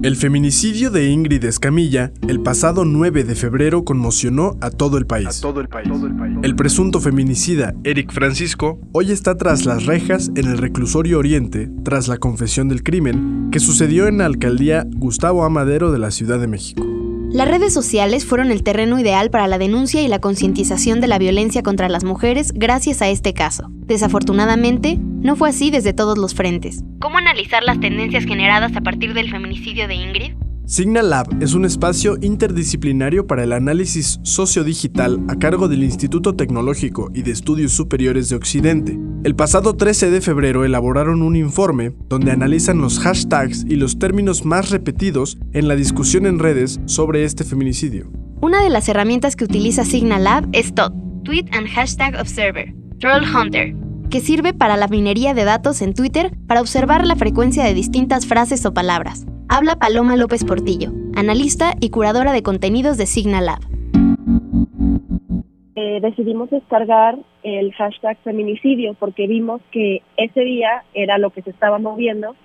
El feminicidio de Ingrid Escamilla el pasado 9 de febrero conmocionó a todo el país. el, presunto feminicida Eric Francisco hoy está tras las rejas en el reclusorio Oriente tras la confesión del crimen que sucedió en la alcaldía Gustavo Amadero de la Ciudad de México. Las redes sociales fueron el terreno ideal para la denuncia y la concientización de la violencia contra las mujeres gracias a este caso. Desafortunadamente, no fue así desde todos los frentes. ¿Cómo analizar las tendencias generadas a partir del feminicidio de Ingrid? Signal Lab es un espacio interdisciplinario para el análisis sociodigital a cargo del Instituto Tecnológico y de Estudios Superiores de Occidente. El pasado 13 de febrero elaboraron un informe donde analizan los hashtags y los términos más repetidos en la discusión en redes sobre este feminicidio. Una de las herramientas que utiliza Signal Lab es TOT, Tweet and Hashtag Observer, Troll Hunter, que sirve para la minería de datos en Twitter para observar la frecuencia de distintas frases o palabras. Habla Paloma López Portillo, analista y curadora de contenidos de Signal Lab. Eh, decidimos descargar el hashtag feminicidio porque vimos que ese día era lo que se estaba moviendo.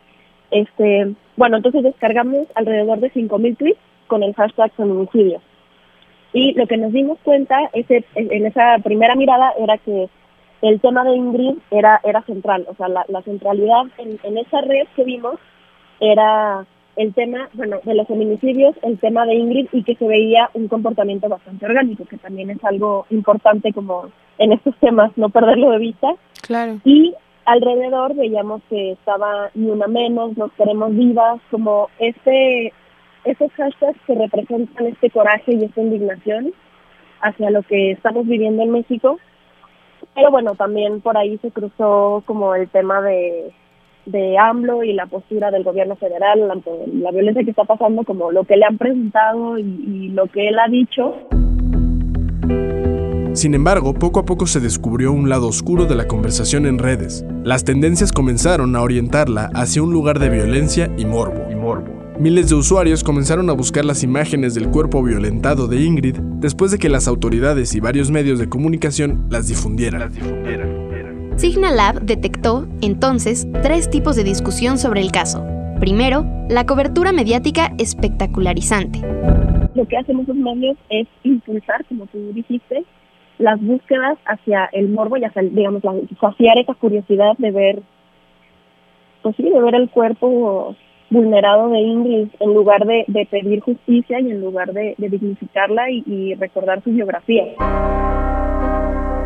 Este, bueno, entonces descargamos alrededor de 5.000 tweets con el hashtag feminicidio. Y lo que nos dimos cuenta ese, en esa primera mirada era que el tema de Ingrid era, era central, o sea, la, centralidad en, en esa red que vimos era el tema, bueno, de los feminicidios, el tema de Ingrid y que se veía un comportamiento bastante orgánico, que también es algo importante como en estos temas, no perderlo de vista. Claro. Y alrededor veíamos que estaba ni una menos, nos queremos vivas, como este, esos hashtags que representan este coraje y esta indignación hacia lo que estamos viviendo en México. Pero bueno, también por ahí se cruzó como el tema de de AMLO y la postura del gobierno federal ante la violencia que está pasando, como lo que le han presentado y, lo que él ha dicho. Sin embargo, poco a poco se descubrió un lado oscuro de la conversación en redes. Las tendencias comenzaron a orientarla hacia un lugar de violencia y morbo. Y morbo. Miles de usuarios comenzaron a buscar las imágenes del cuerpo violentado de Ingrid después de que las autoridades y varios medios de comunicación las difundieran. Las difundieran. Signal Lab detectó, entonces, tres tipos de discusión sobre el caso. Primero, la cobertura mediática espectacularizante. Lo que hacen esos medios es impulsar, como tú dijiste, las búsquedas hacia el morbo y hacia, digamos, saciar esa curiosidad de ver, pues sí, de ver el cuerpo vulnerado de Ingrid en lugar de, pedir justicia y en lugar de, dignificarla y recordar su biografía.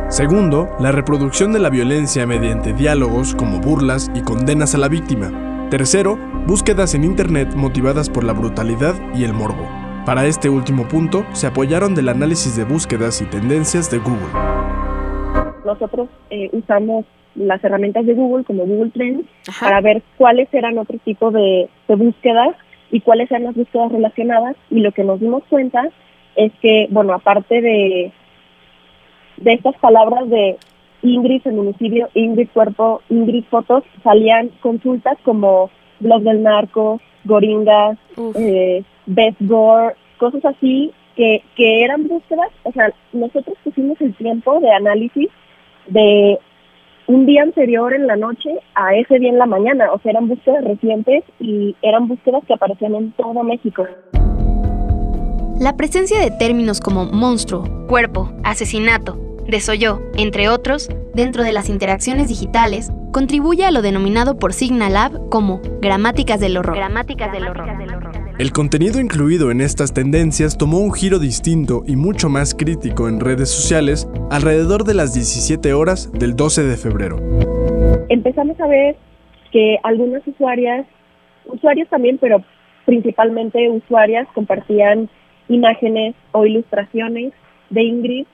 Segundo, la reproducción de la violencia mediante diálogos como burlas y condenas a la víctima. Tercero, búsquedas en Internet motivadas por la brutalidad y el morbo. Para este último punto, se apoyaron del análisis de búsquedas y tendencias de Google. Nosotros eh, usamos las herramientas de Google como Google Trends para ver cuáles eran otro tipo de, de búsquedas y cuáles eran las búsquedas relacionadas y lo que nos dimos cuenta es que, bueno, aparte de de estas palabras de Ingrid feminicidio, Ingrid cuerpo, Ingrid fotos, salían consultas como blog del narco, goringas, eh, best gore, cosas así que, que eran búsquedas, o sea, nosotros pusimos el tiempo de análisis de un día anterior en la noche a ese día en la mañana, o sea, eran búsquedas recientes y eran búsquedas que aparecían en todo México. La presencia de términos como monstruo, cuerpo, asesinato, desoyó, entre otros, dentro de las interacciones digitales, contribuye a lo denominado por Signal Lab como gramáticas del horror. Gramáticas del horror. El contenido incluido en estas tendencias tomó un giro distinto y mucho más crítico en redes sociales alrededor de las 17 horas del 12 de febrero. Empezamos a ver que algunas usuarias, usuarios también, pero principalmente usuarias, compartían imágenes o ilustraciones de Ingrid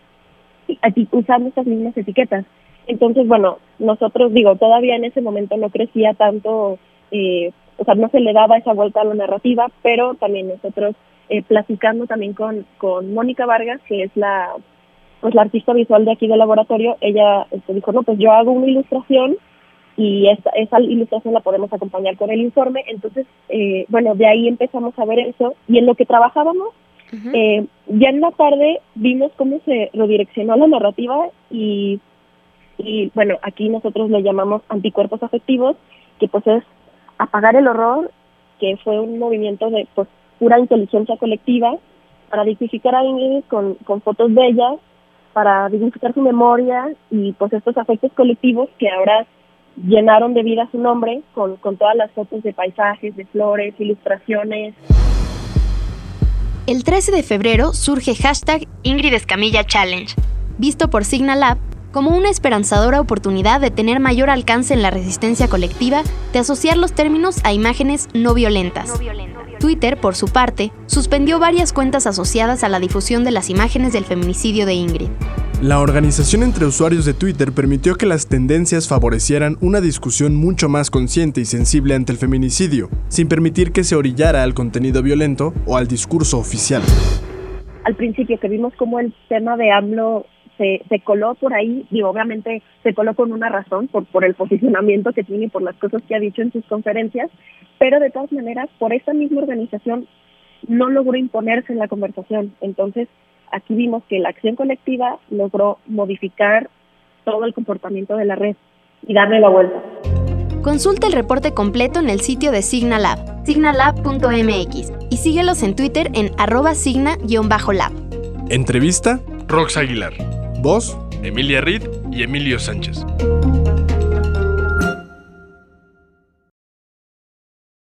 usando estas mismas etiquetas. Entonces, bueno, nosotros, digo, todavía en ese momento no crecía tanto, eh, o sea, no se le daba esa vuelta a la narrativa, pero también nosotros eh, platicando también con, con Mónica Vargas, que es la, pues la artista visual de aquí del laboratorio, ella este, dijo, no, pues yo hago una ilustración y esa, esa ilustración la podemos acompañar con el informe. Entonces, eh, bueno, de ahí empezamos a ver eso y en lo que trabajábamos eh, ya en la tarde vimos cómo se redireccionó la narrativa y, bueno, aquí nosotros le llamamos anticuerpos afectivos, que pues es apagar el horror que fue un movimiento de pues, pura inteligencia colectiva para dignificar a Ingrid con, con fotos de ella, para dignificar su memoria y pues estos afectos colectivos que ahora llenaron de vida su nombre con, con todas las fotos de paisajes, de flores, ilustraciones. El 13 de febrero surge hashtag Ingrid Escamilla Challenge, visto por Signalab como una esperanzadora oportunidad de tener mayor alcance en la resistencia colectiva de asociar los términos a imágenes no violentas. Twitter, por su parte, suspendió varias cuentas asociadas a la difusión de las imágenes del feminicidio de Ingrid. La organización entre usuarios de Twitter permitió que las tendencias favorecieran una discusión mucho más consciente y sensible ante el feminicidio, sin permitir que se orillara al contenido violento o al discurso oficial. Al principio que vimos cómo el tema de AMLO se, se coló por ahí, y obviamente se coló con una razón, por, por el posicionamiento que tiene y por las cosas que ha dicho en sus conferencias, pero de todas maneras, por esta misma organización no logró imponerse en la conversación. Entonces, aquí vimos que la acción colectiva logró modificar todo el comportamiento de la red y darle la vuelta. Consulta el reporte completo en el sitio de Signalab, signalab.mx, y síguelos en Twitter en arroba signa-lab. Entrevista, Rox Aguilar. Voz, Emilia Reed y Emilio Sánchez.